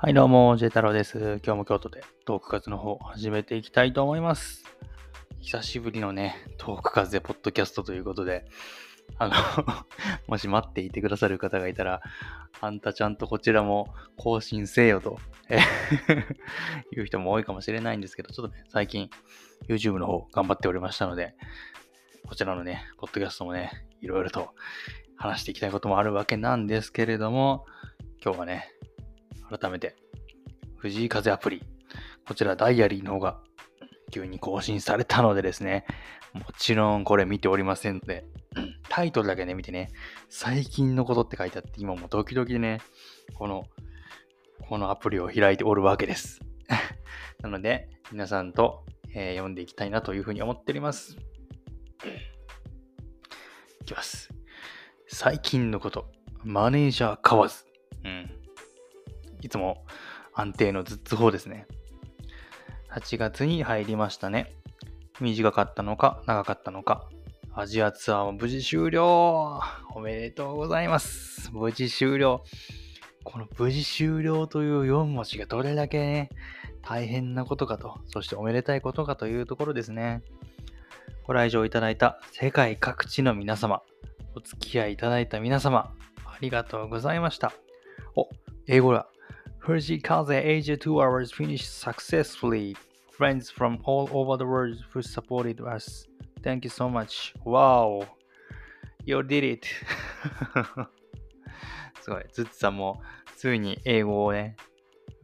はい、どうも、ジェ太郎です。今日も京都でトーク活の方始めていきたいと思います。久しぶりのね、トーク活でポッドキャストということで、あの、もし待っていてくださる方がいたら、あんたちゃんとこちらも更新せよと、えいう人も多いかもしれないんですけど、ちょっとね、最近 YouTube の方頑張っておりましたので、こちらのね、ポッドキャストもね、いろいろと話していきたいこともあるわけなんですけれども、今日はね、改めて、藤井風アプリ、こちらダイアリーの方が急に更新されたのでですね、もちろんこれ見ておりませんので、タイトルだけね、見てね、最近のことって書いてあって、今もドキドキでね、この、このアプリを開いておるわけです。なので、皆さんと、えー読んでいきたいなというふうに思っております。いきます。最近のこと、マネージャー買わず。いつも安定のずっつ方ですね。8月に入りましたね。短かったのか、長かったのか。アジアツアーも無事終了おめでとうございます無事終了この無事終了という4文字がどれだけね、大変なことかと、そしておめでたいことかというところですね。ご来場いただいた世界各地の皆様、お付き合いいただいた皆様、ありがとうございました。お、英語だ。Fuji Kaze Asia 2 hours finished successfully. Friends from all over the world who supported us. Thank you so much. Wow. You did it. すごい。ズッツさんもついに英語をね、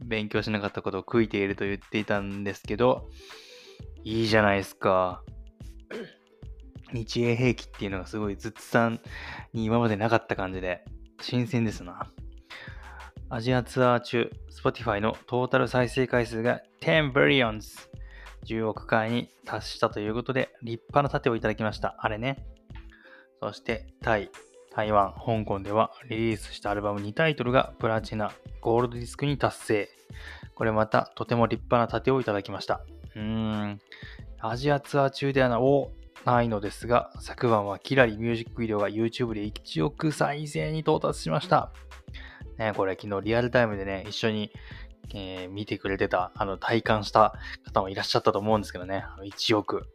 勉強しなかったことを悔いていると言っていたんですけど、いいじゃないですか。日英兵器っていうのがすごいズッツさんに今までなかった感じで、新鮮ですな。アジアツアー中、Spotify のトータル再生回数が10 billions、10億回に達したということで、立派な盾をいただきました。あれね。そして、タイ、台湾、香港ではリリースしたアルバム2タイトルがプラチナ、ゴールドディスクに達成。これまたとても立派な盾をいただきました。うーん。アジアツアー中ではなおないのですが、昨晩はキラリミュージックビデオが YouTube で1億再生に到達しました。ね、これ昨日リアルタイムでね、一緒に、えー見てくれてた、あの、体感した方もいらっしゃったと思うんですけどね、1億。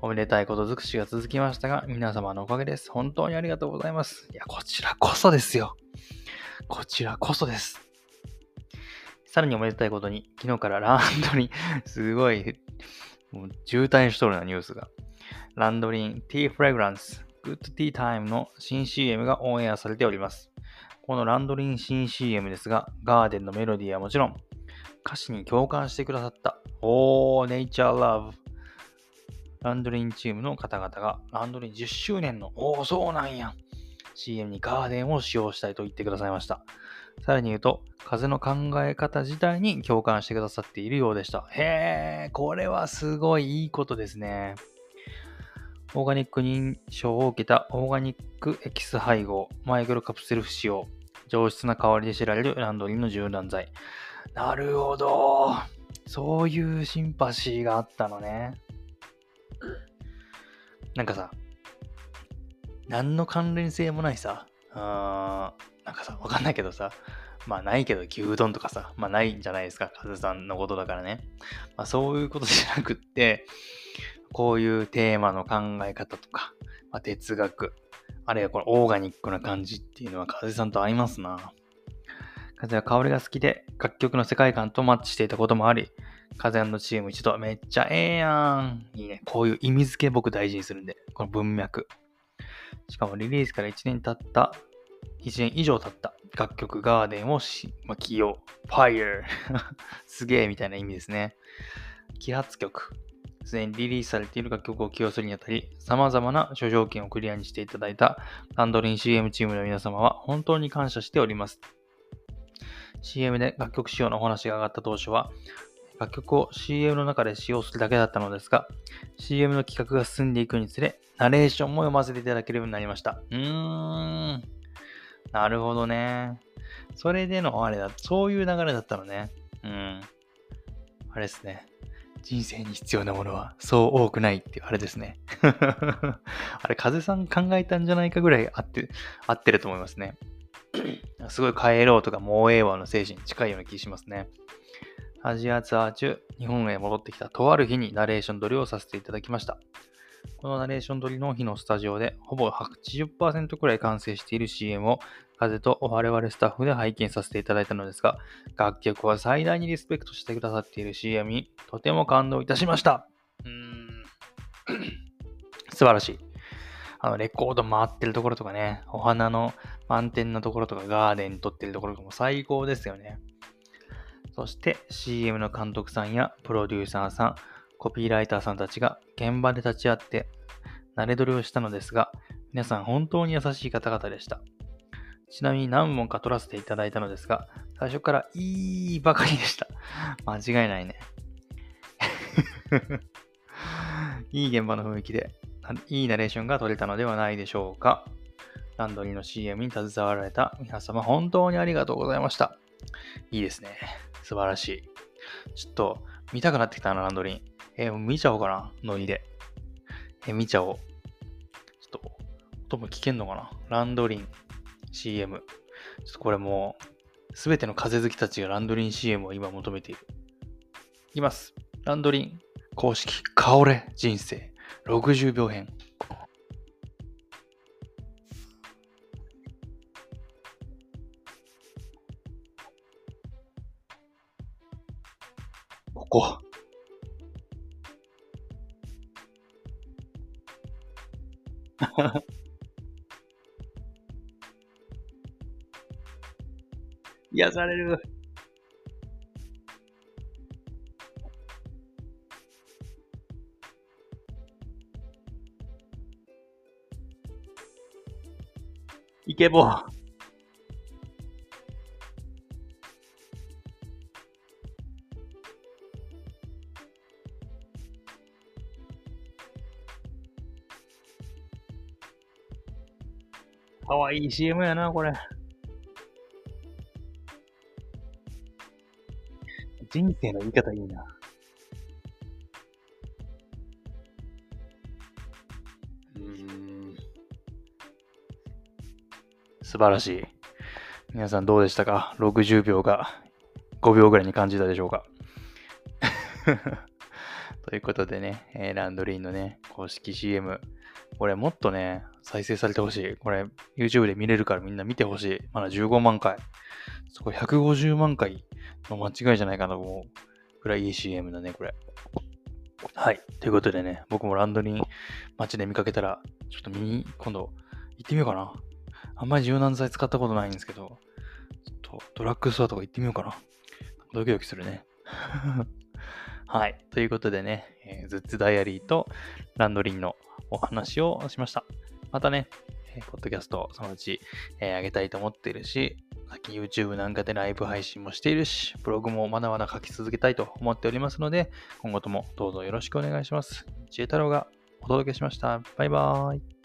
おめでたいこと尽くしが続きましたが、皆様のおかげです。本当にありがとうございます。いや、こちらこそですよ。こちらこそです。さらにおめでたいことに、昨日からランドリン、すごい、もう渋滞しとるなニュースが。ランドリン Tea Fragrance Good Tea Time の新 CM がオンエアされております。このランドリン新 CM ですが、ガーデンのメロディーはもちろん、歌詞に共感してくださった、おー、Nature Love。ランドリンチームの方々が、ランドリン10周年の、おー、そうなんや。CM にガーデンを使用したいと言ってくださいました。さらに言うと、風の考え方自体に共感してくださっているようでした。へー、これはすごいいいことですね。オーガニック認証を受けたオーガニックエキス配合、マイクロカプセル不使用、上質な香りで知られるランドリーの柔軟剤。なるほど。そういうシンパシーがあったのね。なんかさ、何の関連性もないさ、あーなんかさ、わかんないけどさ、まあないけど牛丼とかさ、まあないんじゃないですか、カズさんのことだからね。まあそういうことじゃなくって、こういうテーマの考え方とか、まあ、哲学、あるいはこのオーガニックな感じっていうのは風さんと合いますな。風は香りが好きで楽曲の世界観とマッチしていたこともあり、風のチーム一度めっちゃええやん。いいね。こういう意味付け僕大事にするんで、この文脈。しかもリリースから1年経った、1年以上経った楽曲ガーデンをし、まあ、起用。Fire すげえみたいな意味ですね。揮発曲。すでにリリースされている楽曲を起用するにあたり、様々な諸条件をクリアにしていただいたランドリン CM チームの皆様は本当に感謝しております。CM で楽曲使用のお話が上がった当初は、楽曲を CM の中で使用するだけだったのですが、CM の企画が進んでいくにつれ、ナレーションも読ませていただけるようになりました。うーん。なるほどね。それでのあれだ、そういう流れだったのね。うん。あれですね。人生に必要なものはそう多くないっていうあれですね。あれ、風さん考えたんじゃないかぐらい合って、合ってると思いますね。すごい帰ろうとかもうええわの精神近いような気しますね。アジアツアー中、日本へ戻ってきたとある日にナレーション撮りをさせていただきました。このナレーション撮りの日のスタジオで、ほぼ80%くらい完成している CM を風と我々スタッフで拝見させていただいたのですが、楽曲は最大にリスペクトしてくださっている CM にとても感動いたしました。うーん 素晴らしい。あの、レコード回ってるところとかね、お花の満点のところとか、ガーデン撮ってるところとかも最高ですよね。そして CM の監督さんやプロデューサーさん、コピーライターさんたちが現場で立ち会って、慣れ撮りをしたのですが、皆さん本当に優しい方々でした。ちなみに何問か撮らせていただいたのですが、最初からいいばかりでした。間違いないね。いい現場の雰囲気で、いいナレーションが撮れたのではないでしょうか。ランドリーの CM に携わられた皆様、本当にありがとうございました。いいですね。素晴らしい。ちょっと、見たくなってきたな、ランドリー。えー、見ちゃおうかな、ノリで。えー、見ちゃおう。ちょっと、音も聞けんのかなランドリン CM。ちょっとこれもう、すべての風好きたちがランドリン CM を今求めている。いきます。ランドリン公式、香れ人生60秒編。ここ。癒される。イケボー。かわいい CM やな、これ。人生の言い方いいな。素晴らしい。皆さんどうでしたか ?60 秒が5秒ぐらいに感じたでしょうか？ということでね、え、ランドリーのね、公式 CM、これもっとね、再生されてほしい。これ YouTube で見れるからみんな見てほしい。まだ15万回。そこ150万回の間違いじゃないかなと思うぐらいいい CM だね、これ。はい。ということでね、僕もランドリー街で見かけたら、ちょっと見に、今度行ってみようかな。あんまり柔軟剤使ったことないんですけど、ちょっとドラッグストアとか行ってみようかな。ドキドキするね。はい。ということでね、えー、ズッツダイアリーとランドリンのお話をしました。またね、ポッドキャストそのうち、えー、上げたいと思っているし、さっき YouTube なんかでライブ配信もしているし、ブログもまだまだ書き続けたいと思っておりますので、今後ともどうぞよろしくお願いします。知恵太郎がお届けしました。バイバーイ。